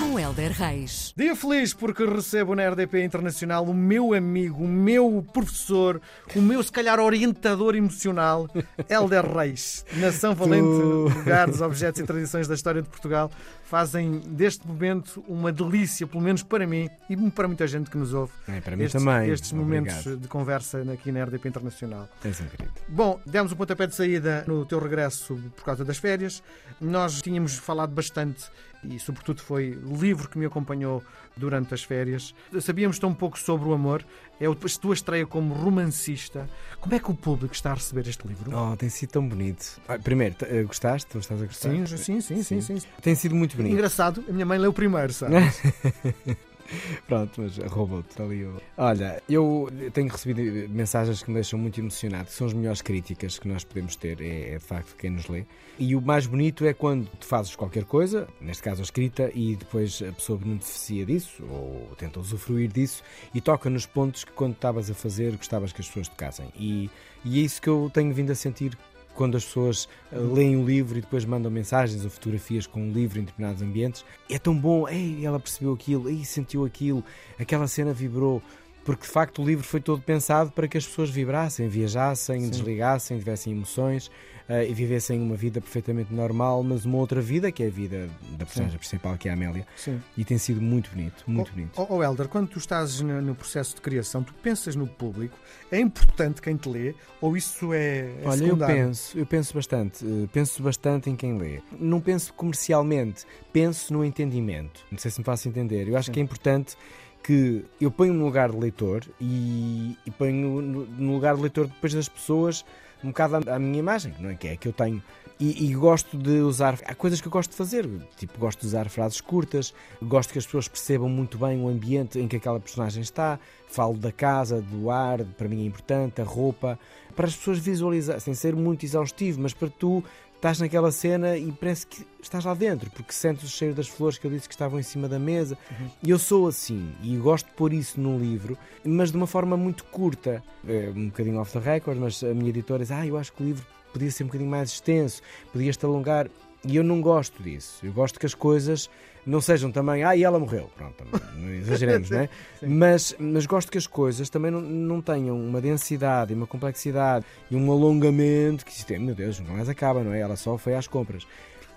Com Helder Reis. Dia feliz porque recebo na RDP Internacional o meu amigo, o meu professor, o meu, se calhar, orientador emocional, Helder Reis. Nação Valente, lugares, objetos e tradições da história de Portugal fazem deste momento uma delícia, pelo menos para mim e para muita gente que nos ouve. É, para mim estes, também. Estes momentos Obrigado. de conversa aqui na RDP Internacional. És incrível. Bom, demos o pontapé de saída no teu regresso por causa das férias. Nós tínhamos falado bastante e, sobretudo, foi o livro que me acompanhou durante as férias. Sabíamos tão pouco sobre o amor. É a tua estreia como romancista. Como é que o público está a receber este livro? Oh, tem sido tão bonito. Ah, primeiro, eh, gostaste? Estás a gostar? Sim, sim, sim, sim, sim. Tem sido muito bonito. Engraçado, a minha mãe leu primeiro, sabe? Pronto, mas roubou-te está ali. Olha, eu tenho recebido mensagens que me deixam muito emocionado, são as melhores críticas que nós podemos ter, é, é de facto quem nos lê. E o mais bonito é quando tu fazes qualquer coisa, neste caso a escrita, e depois a pessoa beneficia disso, ou tenta usufruir disso, e toca nos pontos que quando estavas a fazer gostavas que as pessoas tocassem. E, e é isso que eu tenho vindo a sentir quando as pessoas eh, leem o livro e depois mandam mensagens ou fotografias com o livro em determinados ambientes, é tão bom, ei, ela percebeu aquilo, ei, sentiu aquilo, aquela cena vibrou. Porque de facto o livro foi todo pensado para que as pessoas vibrassem, viajassem, Sim. desligassem, tivessem emoções eh, e vivessem uma vida perfeitamente normal, mas uma outra vida que é a vida da personagem principal, que é a Amélia. Sim. E tem sido muito bonito, muito bonito. Ó oh, Helder, quando tu estás no, no processo de criação, tu pensas no público, é importante quem te lê ou isso é, é Olha, eu secundário? penso, eu penso bastante, eh, penso bastante em quem lê. Não penso comercialmente, penso no entendimento. Não sei se me faço entender. Eu acho Sim. que é importante que eu ponho no lugar de leitor e, e ponho no, no lugar de leitor depois das pessoas um bocado à, minha imagem, não é? Que é que eu tenho. E, e gosto de usar. Há coisas que eu gosto de fazer, tipo, gosto de usar frases curtas, gosto que as pessoas percebam muito bem o ambiente em que aquela personagem está. Falo da casa, do ar, para mim é importante, a roupa, para as pessoas visualizarem, sem ser muito exaustivo, mas para tu estás naquela cena e parece que estás lá dentro, porque sentes o cheiro das flores que eu disse que estavam em cima da mesa. E eu sou assim, e gosto de pôr isso num livro, mas de uma forma muito curta. É um bocadinho off the record, mas a minha editora diz: Ah, eu acho que o livro podia ser um bocadinho mais extenso, podias-te alongar. E eu não gosto disso. Eu gosto que as coisas não sejam também, ah, e ela morreu. Pronto, não, exageremos, não é? Mas, mas gosto que as coisas também não, não tenham uma densidade e uma complexidade e um alongamento que isto é, meu Deus, não mais acaba, não é? Ela só foi às compras.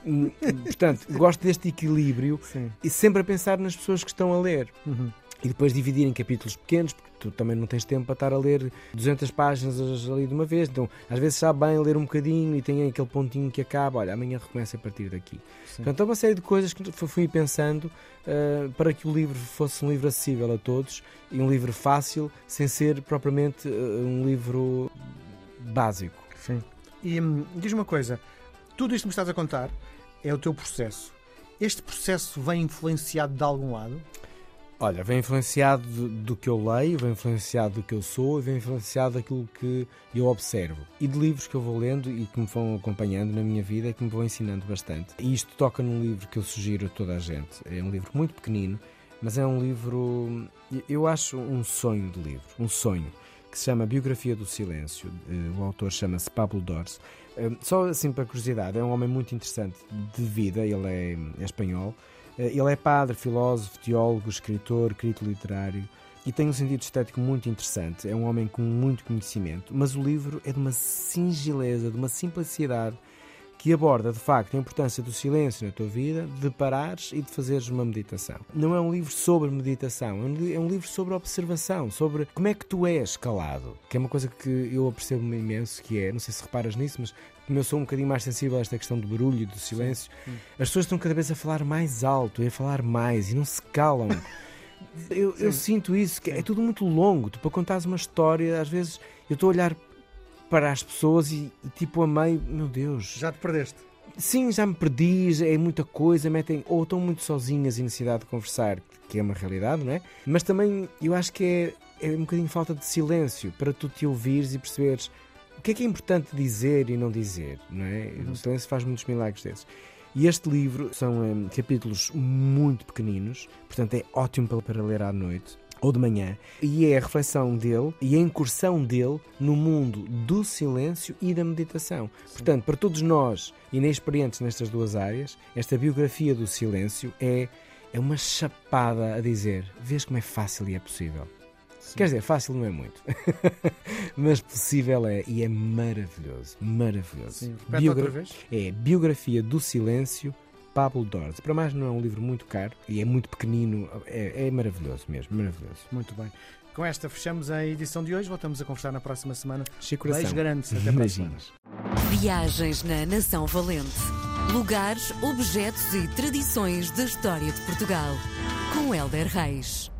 Hum, Portanto, gosto deste equilíbrio Sim. e sempre a pensar nas pessoas que estão a ler. Uhum. E depois dividir em capítulos pequenos, porque tu também não tens tempo para estar a ler 200 páginas ali de uma vez. Então, às vezes sabe bem ler um bocadinho e tem aquele pontinho que acaba. Olha, amanhã recomeça a partir daqui. Sim. Portanto, há uma série de coisas que fu- fui pensando ah, para que o livro fosse um livro acessível a todos e um livro fácil, sem ser propriamente ah, um livro básico. Sim. E hum, diz uma coisa: tudo isto que me estás a contar é o teu processo. Este processo vem influenciado de algum lado? Olha, vem influenciado do, que eu leio, vem influenciado do que eu sou vem influenciado daquilo que eu observo. E de livros que eu vou lendo e que me vão acompanhando na minha vida e que me vão ensinando bastante. E isto toca num livro que eu sugiro a toda a gente. É um livro muito pequenino, mas é um livro, eu acho um sonho de livro, um sonho, que se chama Biografia do Silêncio. Eh, O autor chama-se Pablo Dors. Eh, Só assim para curiosidade, é um homem muito interessante de vida, ele é, é espanhol. Eh, Ele é padre, filósofo, teólogo, escritor, crítico literário e tem um sentido estético muito interessante. É um homem com muito conhecimento, mas o livro é de uma singeleza, de uma simplicidade que aborda de facto a importância do silêncio na tua vida, de parares e de fazeres uma meditação. Não é um livro sobre meditação, é um é um livro sobre observação, sobre como é que tu és calado, que é uma coisa que eu apercebo-me imenso, que é, não sei se reparas nisso, mas como eu sou um bocadinho mais sensível a esta questão do barulho e do silêncio, Sim. as pessoas estão cada vez a falar mais alto e a falar mais e não se calam. Eu, eu sinto isso, que é tudo muito longo. Tu, para contares uma história, às vezes eu estou a olhar para as pessoas e, e tipo a meio, meu Deus, Já te perdeste? sim, já me perdi, é muita coisa, metem, ou estão muito sozinhas e necessidade de conversar, que é uma realidade, não é? Mas também eu acho que é, é um bocadinho falta de silêncio para tu te ouvires e perceberes o que é que é importante dizer e não dizer, não é? Uhum. O silêncio faz muitos milagres desses. E este livro são hum, capítulos muito pequeninos, portanto é ótimo para, para ler à noite. Ou de manhã, e é a reflexão dele e a incursão dele no mundo do silêncio e da meditação. Portanto, para todos nós inexperientes nestas duas áreas, esta biografia do silêncio é, é uma chapada a dizer: vês como é fácil e é possível. Sim. Quer dizer, fácil não é muito, mas possível é e é maravilhoso, maravilhoso. Sim, Biogra outra vez. É Biografia do Silêncio, Pablo Dors. Para mais não é um livro muito caro e é muito pequenino, é, é maravilhoso mesmo, maravilhoso. Muito bem. Com esta fechamos a edição de hoje, voltamos a conversar na próxima semana. Chico Beijo grande, até Beijinhos. Viagens na Nação Valente. Lugares, objetos e tradições da história de Portugal. Com Helder Reis.